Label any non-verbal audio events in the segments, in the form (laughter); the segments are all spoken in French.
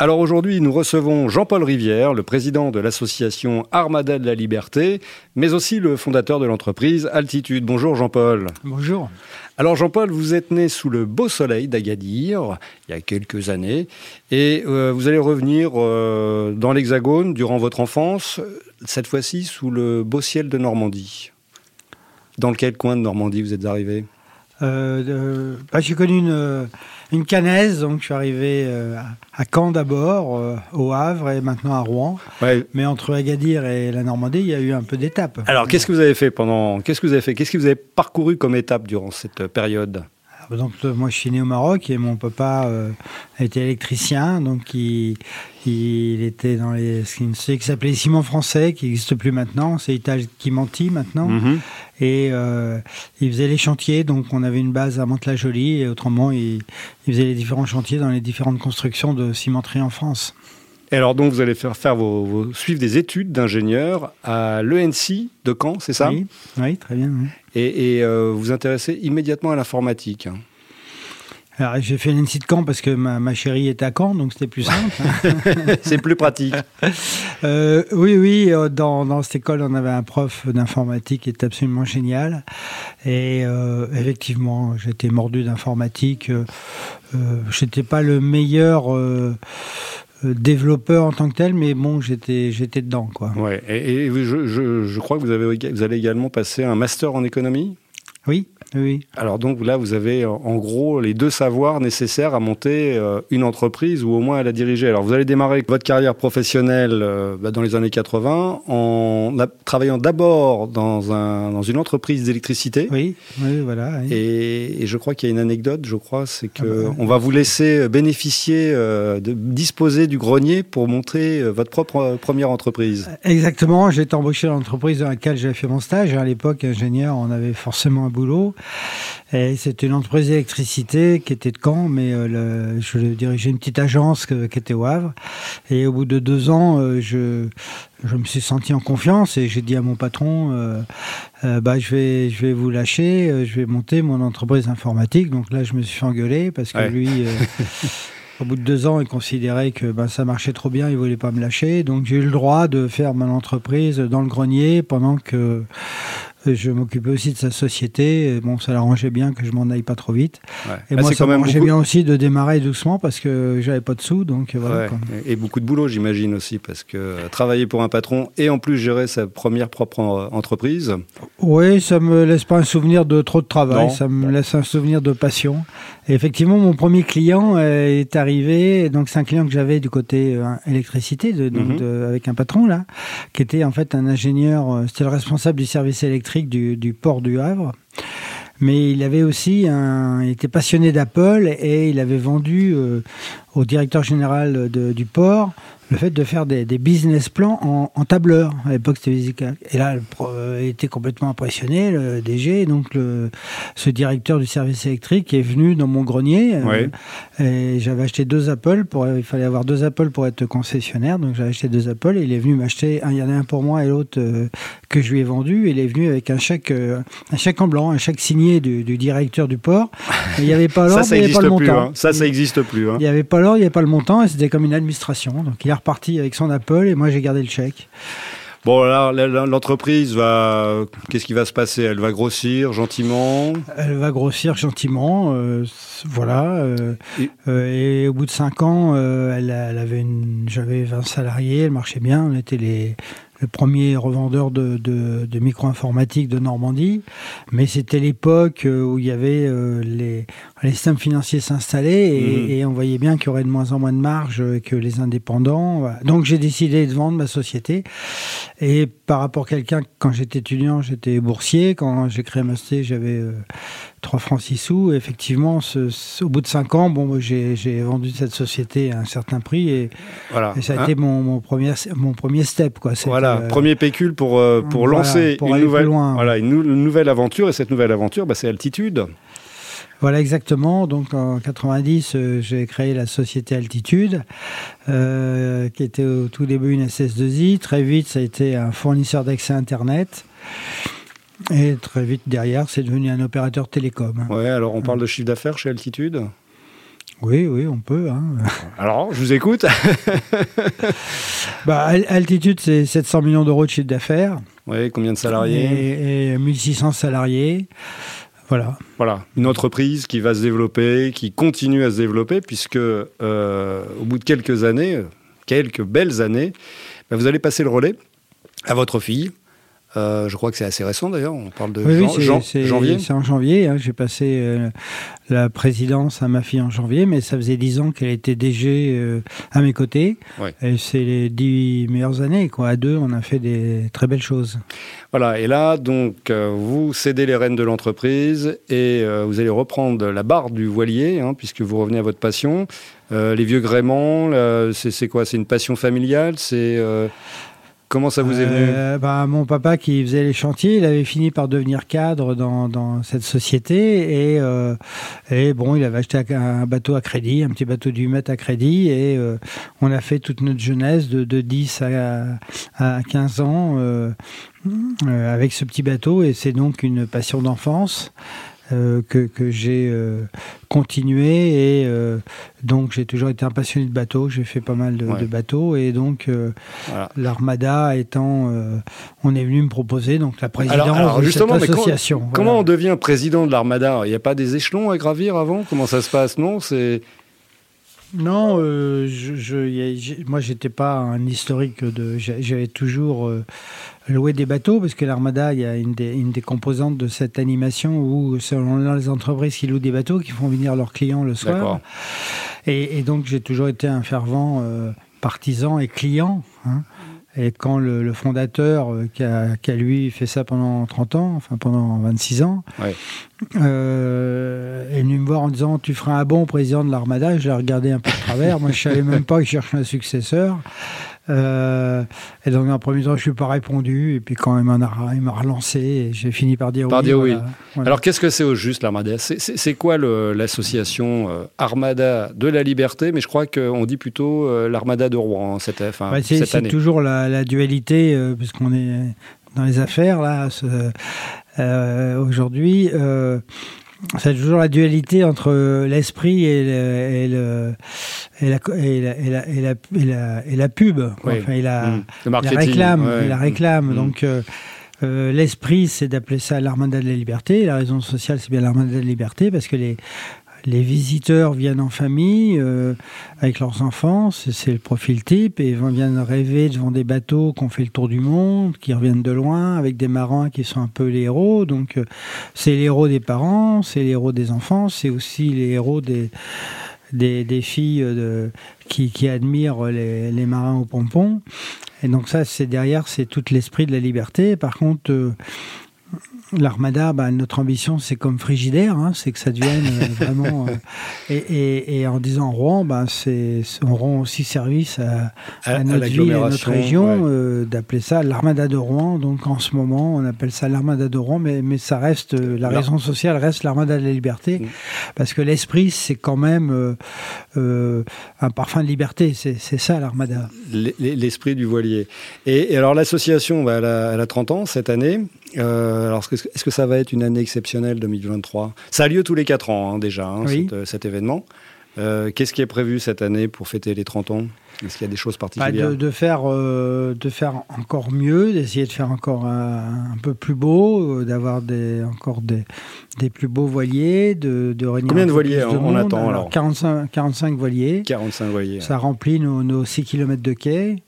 Alors aujourd'hui, nous recevons Jean-Paul Rivière, le président de l'association Armada de la Liberté, mais aussi le fondateur de l'entreprise Altitude. Bonjour Jean-Paul. Bonjour. Alors Jean-Paul, vous êtes né sous le beau soleil d'Agadir il y a quelques années et euh, vous allez revenir euh, dans l'Hexagone durant votre enfance, cette fois-ci sous le beau ciel de Normandie. Dans quel coin de Normandie vous êtes arrivé? Euh, bah, J'ai connu une, une canaise, donc je suis arrivé euh, à Caen d'abord, euh, au Havre et maintenant à Rouen. Mais entre Agadir et la Normandie, il y a eu un peu d'étapes. Alors qu'est-ce que vous avez fait pendant Qu'est-ce que vous avez fait Qu'est-ce que vous avez parcouru comme étape durant cette période? Donc, moi, je suis né au Maroc et mon papa euh, était électricien, donc il, il était dans les, ce qui s'appelait Ciment Français, qui n'existe plus maintenant, c'est Ital Chimanti maintenant. Mhm. Et euh, il faisait les chantiers, donc on avait une base à Mantes-la-Jolie, et autrement, il, il, faisait les différents chantiers dans les différentes constructions de cimenterie en France. Et alors donc vous allez faire, faire vos, suivre des études d'ingénieur à l'ENC de Caen, c'est ça? Oui, très bien. Et, euh, vous intéressez immédiatement à l'informatique. Alors, j'ai fait l'ENSI de Caen parce que ma, chérie était à Caen, donc c'était plus simple. (laughs) c'est plus pratique. (laughs) Euh, oui, oui, euh, dans, dans, cette école, on avait un prof d'informatique qui était absolument génial. Et effectivement, j'étais mordu d'informatique. Je n'étais pas le meilleur euh, développeur en tant que tel, mais bon, j'étais, j'étais dedans. Quoi. Ouais. Et, je, je, je, crois que vous, avez, vous allez également passer un master en économie? Oui. Oui. Alors donc là, vous avez en gros les deux savoirs nécessaires à monter euh, une entreprise ou au moins à la diriger. Alors vous allez démarrer votre carrière professionnelle euh, bah, dans les années 80 en travaillant d'abord dans, un, dans une entreprise d'électricité. Oui, oui, voilà. Et, je crois qu'il y a une anecdote, je crois, c'est que ah bah on va vous laisser bénéficier, euh, de disposer du grenier pour monter votre propre première entreprise. Exactement. J'ai été embauché dans l'entreprise dans laquelle j'ai fait mon stage. À l'époque, ingénieur, on avait forcément un boulot. C'était une entreprise d'électricité qui était de Caen, mais euh, je dirigeais une petite agence qui était au Havre. Et au bout de deux ans, euh, je, je me suis senti en confiance et j'ai dit à mon patron euh, bah, je, vais, je vais vous lâcher, je vais monter mon entreprise informatique. Donc là, je me suis fait engueuler parce que lui. (laughs) Au bout de deux ans, il considérait que ben, ça marchait trop bien, il voulait pas me lâcher. Donc j'ai eu le droit de faire mon entreprise dans le grenier pendant que je m'occupais aussi de sa société. Bon, ça l'arrangeait bien que je m'en aille pas trop vite. Et ah, moi, ça m'arrangeait bien aussi de démarrer doucement parce que j'avais pas de sous. Donc voilà, Et beaucoup de boulot, j'imagine aussi, parce que travailler pour un patron et en plus gérer sa première propre entreprise. Oui, ça me laisse pas un souvenir de trop de travail. Ça me laisse un souvenir de passion. Et effectivement, mon premier client euh, est arrivé. Donc c'est un client que j'avais du côté euh, électricité, de, donc mhm. avec un patron là, qui était en fait un ingénieur. Euh, c'était le responsable du service électrique du, port du Havre. Mais il avait aussi un, était passionné d'Apple et il avait vendu euh, au directeur général du port le fait de faire des, business plans en, tableur. À l'époque, c'était Visical. Et là, il était complètement impressionné, le DG. donc, le, ce directeur du service électrique est venu dans mon grenier. Euh, et j'avais acheté deux Apple. Pour, il fallait avoir deux Apple pour être concessionnaire. Donc, j'ai acheté deux Apple. Et il est venu m'acheter. Il y en a un pour moi et l'autre euh, que je lui ai vendu. Il est venu avec un chèque, euh, un chèque en blanc, un chèque signé du, directeur du port. il n'y (laughs) avait pas l'ordre, il n'y avait pas le montant. Hein. Ça, ça n'existe plus. Hein. Il n'y avait pas l'ordre, il n'y avait pas le montant. Et c'était comme une administration. Donc, il reparti avec son Apple et moi j'ai gardé le chèque. Bon, là, l'entreprise va. Qu'est-ce qui va se passer? Elle va grossir gentiment? Elle va grossir gentiment, euh, voilà. Euh, et... au bout de 5 ans, euh, elle, avait une. J'avais 20 salariés, elle marchait bien. On était les, le premier revendeur de, de, micro-informatique de Normandie. Mais c'était l'époque où il y avait les, les systèmes financiers s'installaient et, mhm. et, on voyait bien qu'il y aurait de moins en moins de marge que les indépendants. Donc j'ai décidé de vendre ma société. Et par rapport à quelqu'un, quand j'étais étudiant, j'étais boursier. Quand j'ai créé ma société, j'avais 3 francs 6 sous. effectivement, au bout de 5 ans, bon, j'ai vendu cette société à un certain prix et, voilà. ça a hein été mon, premier, mon premier step. Quoi. Voilà, euh, premier pécule pour, euh, pour lancer une, nouvelle, Voilà, une, nouvelle aventure. Et cette nouvelle aventure, bah, c'est Altitude. Voilà exactement. Donc en 90, euh, j'ai créé la société Altitude, qui était au tout début une SS2I. Très vite, ça a été un fournisseur d'accès Internet. Et très vite derrière, c'est devenu un opérateur télécom. Ouais, alors on parle de chiffre d'affaires chez Altitude? Oui, oui, on peut. Hein. (laughs) Alors, je vous écoute. (laughs) bah, Altitude, c'est 700 millions d'euros de chiffre d'affaires. Oui, combien de salariés? Et, 1600 salariés. Voilà. Une entreprise qui va se développer, qui continue à se développer, puisque euh, au bout de quelques années, quelques belles années, bah, vous allez passer le relais à votre fille, euh, je crois que c'est assez récent d'ailleurs, on parle de janvier. C'est en janvier, hein. j'ai passé euh, la présidence à ma fille en janvier, mais ça faisait dix ans qu'elle était DG euh, à mes côtés. Et c'est les dix meilleures années, quoi. À deux, on a fait des très belles choses. Voilà, et là, donc, vous cédez les rênes de l'entreprise et vous allez reprendre la barre du voilier, hein, puisque vous revenez à votre passion. les vieux gréments, c'est quoi? C'est une passion familiale? C'est Comment ça vous est venu euh, bah, Mon papa qui faisait les chantiers, il avait fini par devenir cadre dans, dans cette société et, euh, et, bon, il avait acheté un bateau à crédit, un petit bateau du mètre à crédit et euh, on a fait toute notre jeunesse de, de 10 à, à 15 ans avec ce petit bateau et c'est donc une passion d'enfance. Euh, que, que j'ai euh, continué et euh, donc j'ai toujours été un passionné de bateaux, j'ai fait pas mal de, de bateaux et donc l'armada étant, on est venu me proposer donc la présidence de cette association. Comment, on devient président de l'armada? Il n'y a pas des échelons à gravir avant? Comment ça se passe? Non, c'est non, je, je, moi j'étais pas un historique de. J'avais toujours louer des bateaux, parce que l'Armada, il y a une des, une des, composantes de cette animation où, selon les entreprises qui louent des bateaux, qui font venir leurs clients le soir. Et, et, donc, j'ai toujours été un fervent euh, partisan et client. Hein. Et quand le, fondateur, euh, qui, a, qui, a, lui fait ça pendant 30 ans, enfin pendant 26 ans, euh, est venu me voir en disant Tu feras un bon président de l'Armada. Je l'ai regardé un peu de travers. Moi, je savais même pas qu'il cherchait un successeur. Euh, et donc, en premier temps, je ne suis pas répondu. Et puis, quand il m'a relancé, j'ai fini par dire par oui. Dire oui. Alors, qu'est-ce que c'est au juste l'Armada? C'est quoi l'association euh, Armada de la Liberté? Mais je crois qu'on dit plutôt euh, l'Armada de Rouen hein, cette, enfin, ouais, C'est toujours la, la dualité, puisqu'on est dans les affaires là aujourd'hui. C'est toujours la dualité entre l'esprit et, la, et pub, enfin, et la, la réclame. La réclame. Mmh. Donc, euh, euh, l'esprit, c'est d'appeler ça l'armada de la liberté. La raison sociale, c'est bien l'armada de la liberté, parce que les, les visiteurs viennent en famille euh, avec leurs enfants, c'est le profil type, et viennent rêver devant des bateaux qui ont fait le tour du monde, qui reviennent de loin, avec des marins qui sont un peu les héros. Donc c'est les héros des parents, c'est les héros des enfants, c'est aussi les héros des, des, filles de, qui, qui, admirent les, les, marins au pompon. Et donc ça, c'est derrière, c'est tout l'esprit de la liberté. Par contre, euh, L'armada, bah, notre ambition, c'est comme Frigidaire, hein, c'est que ça devienne euh, (laughs) vraiment. Euh, et, et, en disant Rouen, bah, c'est, on rend aussi service à, notre ville et à notre région, euh, d'appeler ça l'Armada de Rouen. Donc en ce moment, on appelle ça l'Armada de Rouen, mais, mais ça reste, la raison sociale reste l'Armada de la liberté, mm. parce que l'esprit, c'est quand même un parfum de liberté, c'est, ça l'Armada. L'esprit du voilier. Et, alors l'association, bah, elle, elle, a, 30 ans cette année. Alors, est-ce que, ça va être une année exceptionnelle 2023 Ça a lieu tous les 4 ans hein, déjà, hein, euh, cet, événement. Euh, qu'est-ce qui est prévu cette année pour fêter les 30 ans? Est-ce qu'il y a des choses bah, particulières de, faire, euh, de faire encore mieux, d'essayer de faire encore un, peu plus beau, euh, d'avoir des, encore des, des plus beaux voiliers, de, de réunir Combien de voiliers on, attend alors, 45, 45 voiliers. 45 voiliers. Ça remplit nos, nos 6 km de quai.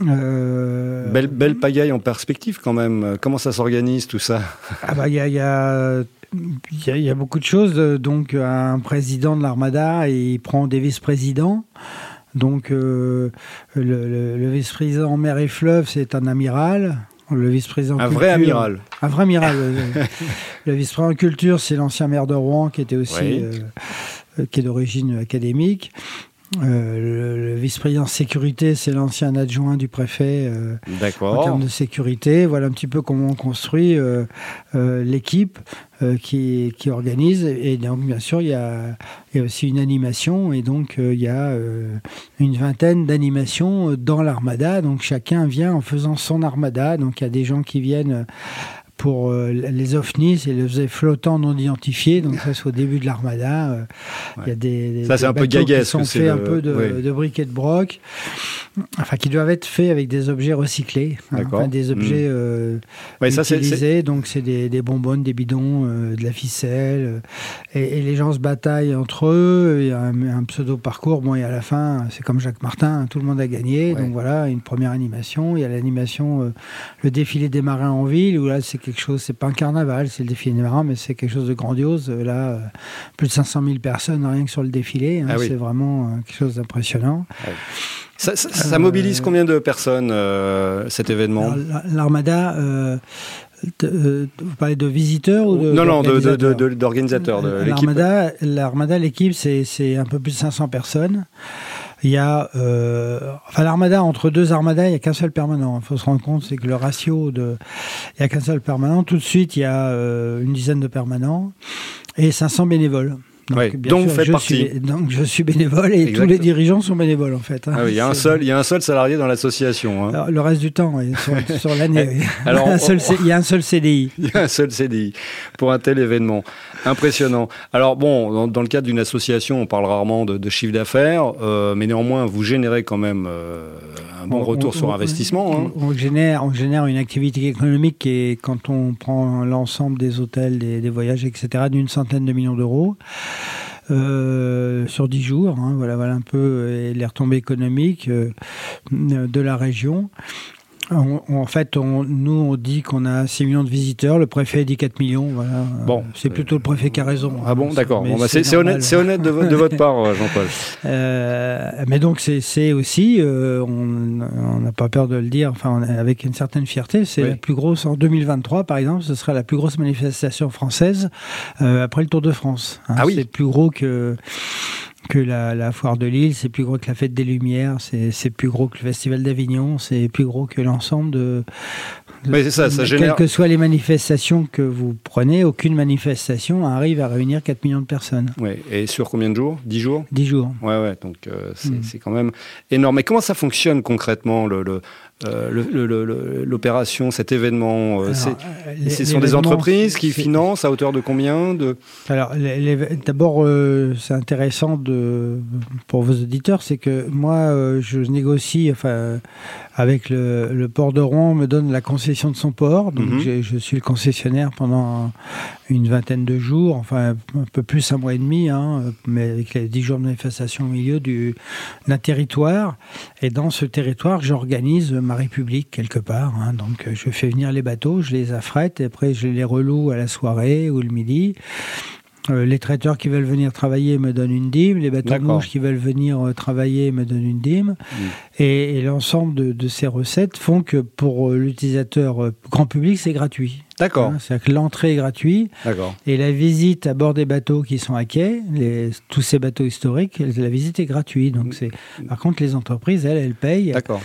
belle, belle pagaille en perspective quand même. Comment ça s'organise tout ça? Ah bah, Il y a, y a il y, a beaucoup de choses. Donc, un président de l'Armada, il prend des vice-présidents. Donc, le, le vice-président mer et fleuve, c'est un amiral. Le vice-président. Un vrai amiral. Un vrai amiral. (laughs) le vice-président culture, c'est l'ancien maire de Rouen qui était aussi, euh, qui est d'origine académique. Euh, le, vice-président sécurité, c'est l'ancien adjoint du préfet euh, en termes de sécurité. Voilà un petit peu comment on construit euh, l'équipe qui, qui, organise. Et donc, bien sûr, il y a, il y a aussi une animation. Et donc, il y a une vingtaine d'animations dans l'armada. Donc, chacun vient en faisant son armada. Donc, il y a des gens qui viennent pour euh, les ovnis, c'est les objets flottants non identifiés. Donc ça, c'est au début de l'armada. Euh, il y a des, ça, c'est un peu qui sont faits un peu de, de briques et de broc enfin qui doivent être faits avec des objets recyclés, hein, des objets hmm. euh, utilisés. donc c'est des, des, bonbonnes, des bidons, euh, de la ficelle, et, les gens se bataillent entre eux. Il y a un, pseudo parcours. Bon, et à la fin, c'est comme Jacques Martin, hein, tout le monde a gagné. Donc voilà, une première animation. Il y a l'animation, le défilé des marins en ville, où là c'est quelque chose, c'est pas un carnaval, c'est le défilé des marins, mais c'est quelque chose de grandiose. Là, plus de 500 000 personnes rien que sur le défilé. Hein, ah c'est vraiment quelque chose d'impressionnant. Ah ça, mobilise combien de personnes euh, cet événement? L'Armada, euh, euh, vous parlez de visiteurs ou de Non, non, d'organisateurs? De, L'Armada, l'Armada, l'équipe, c'est un peu plus de 500 personnes. Il y a, enfin l'Armada entre deux Armadas, il n'y a qu'un seul permanent. Il faut se rendre compte, c'est que le ratio de, il n'y a qu'un seul permanent. Tout de suite, il y a une dizaine de permanents et 500 bénévoles. Donc, donc je partie. Suis, donc je suis bénévole et tous les dirigeants sont bénévoles en fait. Hein. Ah oui, il y a un seul, il y a un seul salarié dans l'association. Hein. Le reste du temps, oui, (laughs) sur, l'année. oui. Alors, (laughs) il y a un seul CDI. (laughs) Il y a un seul CDI pour un tel événement. Impressionnant. Alors bon, dans, le cadre d'une association, on parle rarement de, chiffre d'affaires, euh, mais néanmoins, vous générez quand même euh, un bon retour sur investissement. Hein. On, génère, on génère une activité économique qui est, quand on prend l'ensemble des hôtels, des, des voyages, etc., d'une centaine de millions d'euros. Euh, sur 10 jours. Hein, voilà, voilà un peu les retombées économiques euh, de la région en fait, on, nous, on dit qu'on a 6 millions de visiteurs, le préfet dit 4 millions. Voilà. Bon, c'est plutôt le préfet qui a raison. Ah bon, d'accord. Bah, c'est honnête, honnête de, de, votre part, euh, Jean-Paul. (laughs) Euh, mais donc, c'est aussi, euh, on n'a pas peur de le dire, enfin, avec une certaine fierté, c'est la plus grosse, en 2023, par exemple, ce sera la plus grosse manifestation française après le Tour de France. Hein. ah oui. C'est plus gros que que la, foire de Lille, c'est plus gros que la fête des Lumières, c'est plus gros que le festival d'Avignon, c'est plus gros que l'ensemble de, Mais ça, ça génère... Quelles que soient les manifestations que vous prenez, aucune manifestation arrive à réunir 4 millions de personnes. Oui, et sur combien de jours? 10 jours? 10 jours. Ouais, ouais, donc euh, mm. c'est quand même énorme. Mais comment ça fonctionne concrètement le, le euh, l'opération, cet événement euh, euh, Ce sont des entreprises qui financent à hauteur de combien de... Alors, d'abord, c'est intéressant de, pour vos auditeurs, c'est que moi, je négocie, enfin, avec le, port de Rouen, me donne la concession de son port. Donc, mhm. je suis le concessionnaire pendant une vingtaine de jours, enfin un peu plus un mois et demi, hein, mais avec les dix jours de manifestation au milieu d'un territoire. Et dans ce territoire, j'organise ma république quelque part. Hein. donc je fais venir les bateaux, je les affrète, et après je les reloue à la soirée ou le midi. Euh, les traiteurs qui veulent venir travailler me donnent une dîme, les bateaux de qui veulent venir euh, travailler me donnent une dîme. Mm. Et, l'ensemble de, ces recettes font que pour euh, l'utilisateur grand public, c'est gratuit. D'accord. Hein, c'est-à-dire que l'entrée est gratuite. D'accord. Et la visite à bord des bateaux qui sont à quai, les, tous ces bateaux historiques, la visite est gratuite. Donc c'est, par contre, les entreprises, elles, elles payent. D'accord.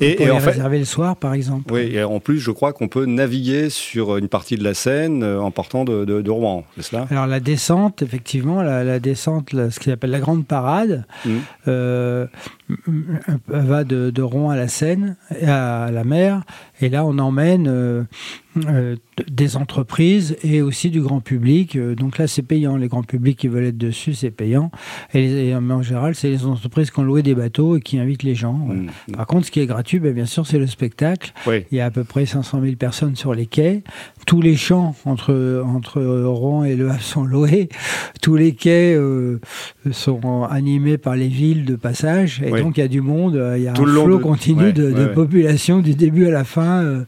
Et, pour et les en réserver le soir, par exemple. Oui, et en plus, je crois qu'on peut naviguer sur une partie de la Seine euh, en partant de, de, Rouen, c'est cela? Alors la descente, effectivement, la, descente, ce qu'ils appelle la grande parade, mmh. euh, va de, de, Rouen à la Seine, à la mer, et là on emmène euh, euh, des entreprises et aussi du grand public. Euh, donc là c'est payant, les grands publics qui veulent être dessus c'est payant. Et, en général c'est les entreprises qui ont loué des bateaux et qui invitent les gens. Mmh. Par contre ce qui est gratuit, ben, bien sûr c'est le spectacle. Il y a à peu près 500 000 personnes sur les quais. Tous les champs entre, entre Rouen et Le Havre sont loués. Tous les quais sont animés par les villes de passage. Et donc il y a du monde, il y a un flot continu de, population du début à la fin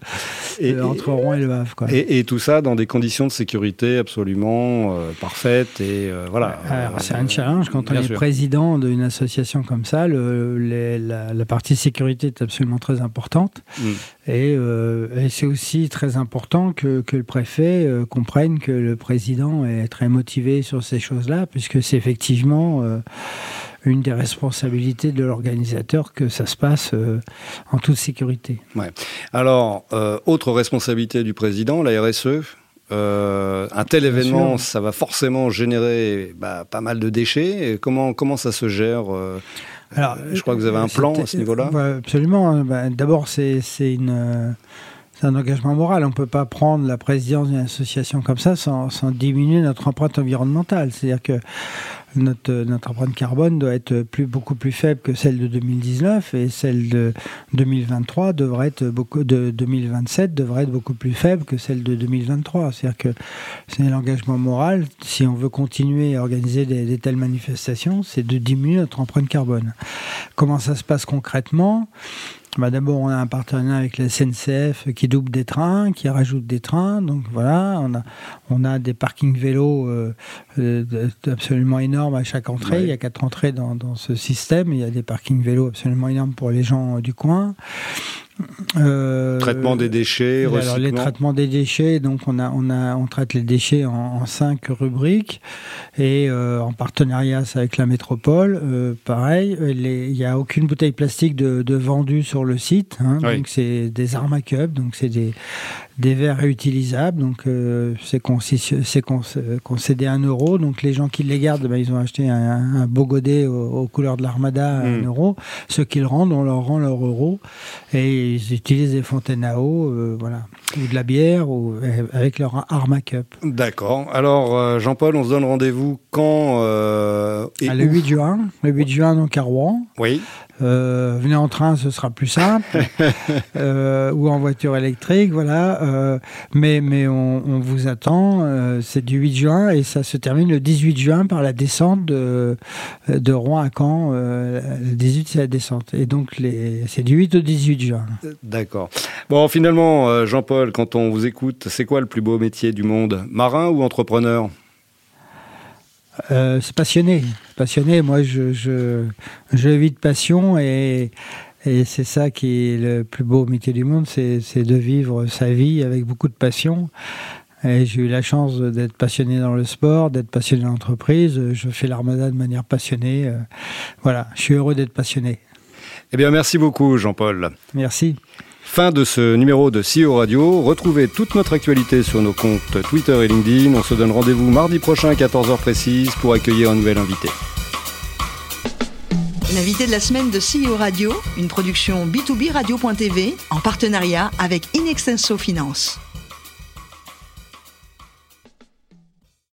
entre Rouen et Le Havre. Et, tout ça dans des conditions de sécurité absolument parfaites et voilà. c'est un challenge quand on est président d'une association comme ça. Le, la, partie sécurité est absolument très importante. Mm. Et, c'est aussi très important que, que le préfet comprenne que le président est très motivé sur ces choses-là, puisque c'est effectivement euh, une des responsabilités de l'organisateur que ça se passe euh, en toute sécurité. Ouais. Alors, euh, autre responsabilité du président, la RSE. un tel événement, ça va forcément générer bah, pas mal de déchets. comment, comment ça se gère Alors, Je crois que vous avez un plan à ce niveau-là. absolument. Hein. Bah, d'abord, c'est une c'est un engagement moral. On ne peut pas prendre la présidence d'une association comme ça sans, diminuer notre empreinte environnementale. C'est-à-dire que notre, notre, empreinte carbone doit être plus, beaucoup plus faible que celle de 2019 et celle de 2023 devrait être beaucoup, de 2027 devrait être beaucoup plus faible que celle de 2023. C'est-à-dire que c'est l'engagement moral. Si on veut continuer à organiser des telles manifestations, c'est de diminuer notre empreinte carbone. Comment ça se passe concrètement? Bah D'abord, on a un partenariat avec la SNCF qui double des trains, qui rajoute des trains. Donc voilà, on a, on a des parkings vélos euh, euh absolument énormes à chaque entrée. Il y a quatre entrées dans, dans, ce système. Il y a des parkings vélos absolument énormes pour les gens du coin. Euh, traitement des déchets, alors les traitements des déchets, donc on a on a on traite les déchets en, cinq rubriques et euh, en partenariat avec la métropole, euh, pareil, il n'y a aucune bouteille plastique de, de vendue sur le site, hein, donc c'est des armes à cup, donc c'est des des verres réutilisables, donc c'est concédé un euro. Donc les gens qui les gardent, ben, ils ont acheté un, beau godet aux, couleurs de l'armada à 1 hmm. euro. Ceux qui le rendent, on leur rend leur euro. Et ils utilisent des fontaines à eau, euh, voilà, ou de la bière, ou avec leur Arma Cup. D'accord. Alors euh, Jean-Paul, on se donne rendez-vous quand et ah, Le 8 juin. Le 8 juin, donc à Rouen. Oui. Euh, venez en train, ce sera plus simple, (laughs) euh, ou en voiture électrique, voilà. Euh, mais mais on, vous attend. c'est du 8 juin et ça se termine le 18 juin par la descente de, de Rouen à Caen. le 18 c'est la descente et donc les, c'est du 8 au 18 juin. D'accord. Bon, finalement, Jean-Paul, quand on vous écoute, c'est quoi le plus beau métier du monde, marin ou entrepreneur? Euh, c'est passionné. Passionné, moi je, je, je vis de passion et, et c'est ça qui est le plus beau métier du monde, c'est de vivre sa vie avec beaucoup de passion. Et j'ai eu la chance d'être passionné dans le sport, d'être passionné dans l'entreprise. Je fais l'armada de manière passionnée. Euh, voilà, je suis heureux d'être passionné. Eh bien, merci beaucoup, Jean-Paul. Merci. Fin de ce numéro de CEO Radio. Retrouvez toute notre actualité sur nos comptes Twitter et LinkedIn. On se donne rendez-vous mardi prochain à 14h précise pour accueillir un nouvel invité. L'invité de la semaine de CEO Radio, une production B2B Radio.tv en partenariat avec Inextenso Finance.